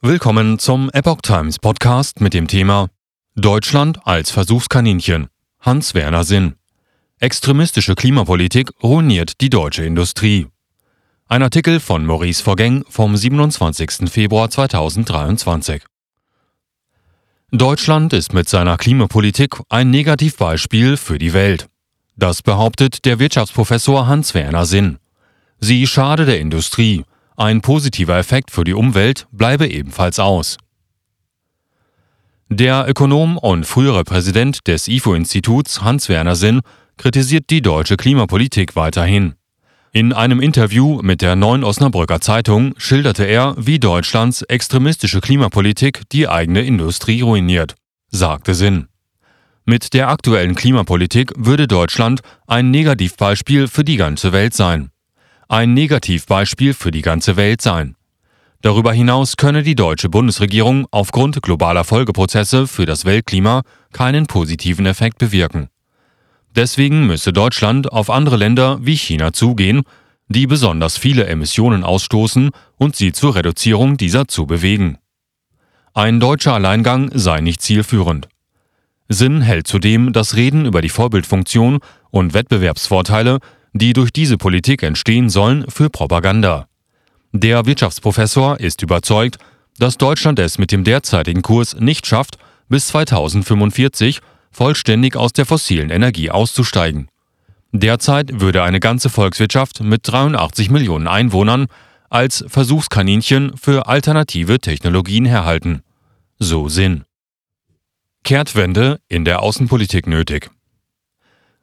Willkommen zum Epoch Times Podcast mit dem Thema Deutschland als Versuchskaninchen. Hans-Werner Sinn. Extremistische Klimapolitik ruiniert die deutsche Industrie. Ein Artikel von Maurice Vorgäng vom 27. Februar 2023. Deutschland ist mit seiner Klimapolitik ein Negativbeispiel für die Welt. Das behauptet der Wirtschaftsprofessor Hans-Werner Sinn. Sie schade der Industrie, ein positiver Effekt für die Umwelt bleibe ebenfalls aus. Der Ökonom und frühere Präsident des IFO-Instituts Hans-Werner Sinn kritisiert die deutsche Klimapolitik weiterhin. In einem Interview mit der Neuen Osnabrücker Zeitung schilderte er, wie Deutschlands extremistische Klimapolitik die eigene Industrie ruiniert, sagte Sinn. Mit der aktuellen Klimapolitik würde Deutschland ein Negativbeispiel für die ganze Welt sein ein Negativbeispiel für die ganze Welt sein. Darüber hinaus könne die deutsche Bundesregierung aufgrund globaler Folgeprozesse für das Weltklima keinen positiven Effekt bewirken. Deswegen müsse Deutschland auf andere Länder wie China zugehen, die besonders viele Emissionen ausstoßen und sie zur Reduzierung dieser zu bewegen. Ein deutscher Alleingang sei nicht zielführend. Sinn hält zudem das Reden über die Vorbildfunktion und Wettbewerbsvorteile die durch diese Politik entstehen sollen, für Propaganda. Der Wirtschaftsprofessor ist überzeugt, dass Deutschland es mit dem derzeitigen Kurs nicht schafft, bis 2045 vollständig aus der fossilen Energie auszusteigen. Derzeit würde eine ganze Volkswirtschaft mit 83 Millionen Einwohnern als Versuchskaninchen für alternative Technologien herhalten. So Sinn. Kehrtwende in der Außenpolitik nötig.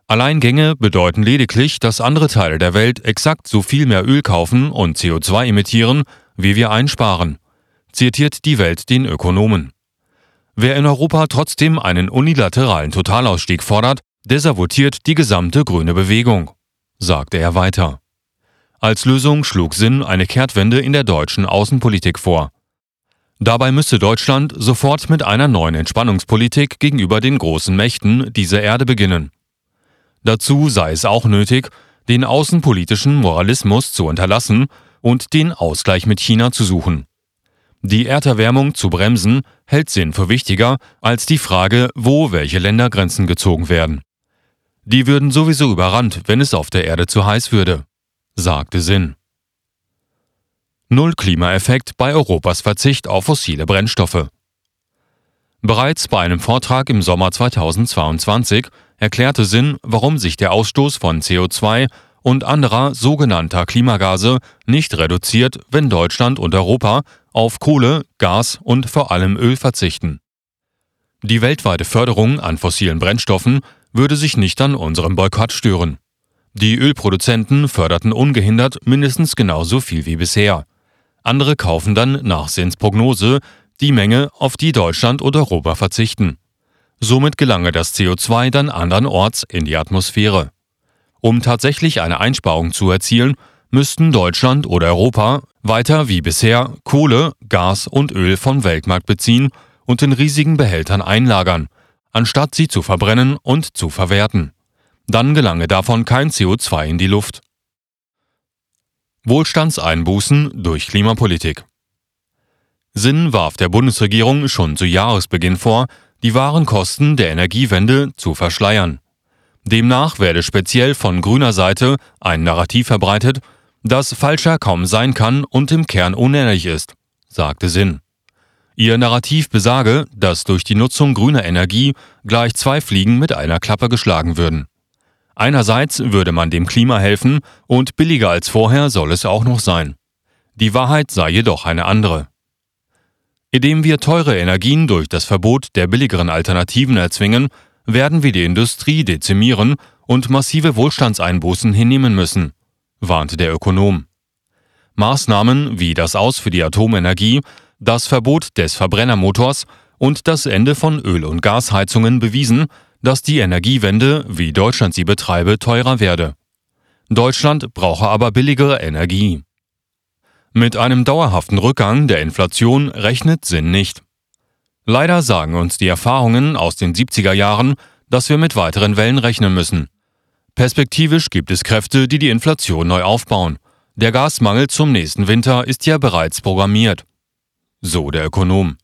Alleingänge bedeuten lediglich, dass andere Teile der Welt exakt so viel mehr Öl kaufen und CO2 emittieren, wie wir einsparen, zitiert die Welt den Ökonomen. Wer in Europa trotzdem einen unilateralen Totalausstieg fordert, desavutiert die gesamte grüne Bewegung, sagte er weiter. Als Lösung schlug Sinn eine Kehrtwende in der deutschen Außenpolitik vor. Dabei müsste Deutschland sofort mit einer neuen Entspannungspolitik gegenüber den großen Mächten dieser Erde beginnen. Dazu sei es auch nötig, den außenpolitischen Moralismus zu unterlassen und den Ausgleich mit China zu suchen. Die Erderwärmung zu bremsen hält Sinn für wichtiger als die Frage, wo welche Ländergrenzen gezogen werden. Die würden sowieso überrannt, wenn es auf der Erde zu heiß würde, sagte Sinn. Null Klimaeffekt bei Europas Verzicht auf fossile Brennstoffe. Bereits bei einem Vortrag im Sommer 2022 erklärte Sinn, warum sich der Ausstoß von CO2 und anderer sogenannter Klimagase nicht reduziert, wenn Deutschland und Europa auf Kohle, Gas und vor allem Öl verzichten. Die weltweite Förderung an fossilen Brennstoffen würde sich nicht an unserem Boykott stören. Die Ölproduzenten förderten ungehindert mindestens genauso viel wie bisher. Andere kaufen dann nach Sinns Prognose die Menge, auf die Deutschland und Europa verzichten. Somit gelange das CO2 dann andernorts in die Atmosphäre. Um tatsächlich eine Einsparung zu erzielen, müssten Deutschland oder Europa weiter wie bisher Kohle, Gas und Öl vom Weltmarkt beziehen und in riesigen Behältern einlagern, anstatt sie zu verbrennen und zu verwerten. Dann gelange davon kein CO2 in die Luft. Wohlstandseinbußen durch Klimapolitik. Sinn warf der Bundesregierung schon zu Jahresbeginn vor, die wahren Kosten der Energiewende zu verschleiern. Demnach werde speziell von grüner Seite ein Narrativ verbreitet, das falscher kaum sein kann und im Kern unehrlich ist, sagte Sinn. Ihr Narrativ besage, dass durch die Nutzung grüner Energie gleich zwei Fliegen mit einer Klappe geschlagen würden. Einerseits würde man dem Klima helfen und billiger als vorher soll es auch noch sein. Die Wahrheit sei jedoch eine andere. Indem wir teure Energien durch das Verbot der billigeren Alternativen erzwingen, werden wir die Industrie dezimieren und massive Wohlstandseinbußen hinnehmen müssen, warnte der Ökonom. Maßnahmen wie das Aus für die Atomenergie, das Verbot des Verbrennermotors und das Ende von Öl- und Gasheizungen bewiesen, dass die Energiewende, wie Deutschland sie betreibe, teurer werde. Deutschland brauche aber billigere Energie. Mit einem dauerhaften Rückgang der Inflation rechnet Sinn nicht. Leider sagen uns die Erfahrungen aus den 70er Jahren, dass wir mit weiteren Wellen rechnen müssen. Perspektivisch gibt es Kräfte, die die Inflation neu aufbauen. Der Gasmangel zum nächsten Winter ist ja bereits programmiert. so der Ökonom.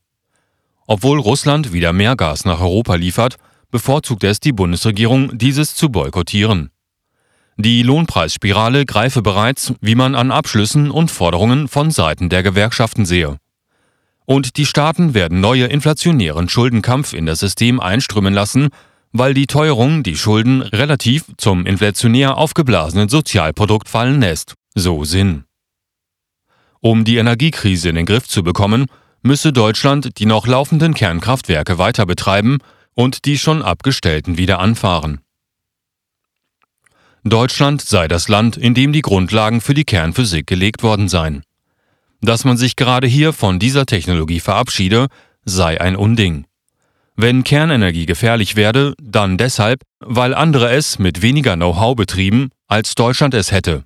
Obwohl Russland wieder mehr Gas nach Europa liefert, bevorzugt es die Bundesregierung, dieses zu boykottieren. Die Lohnpreisspirale greife bereits, wie man an Abschlüssen und Forderungen von Seiten der Gewerkschaften sehe. Und die Staaten werden neue inflationären Schuldenkampf in das System einströmen lassen, weil die Teuerung die Schulden relativ zum inflationär aufgeblasenen Sozialprodukt fallen lässt. So Sinn. Um die Energiekrise in den Griff zu bekommen, müsse Deutschland die noch laufenden Kernkraftwerke weiter betreiben und die schon abgestellten wieder anfahren. Deutschland sei das Land, in dem die Grundlagen für die Kernphysik gelegt worden seien. Dass man sich gerade hier von dieser Technologie verabschiede, sei ein Unding. Wenn Kernenergie gefährlich werde, dann deshalb, weil andere es mit weniger Know-how betrieben, als Deutschland es hätte.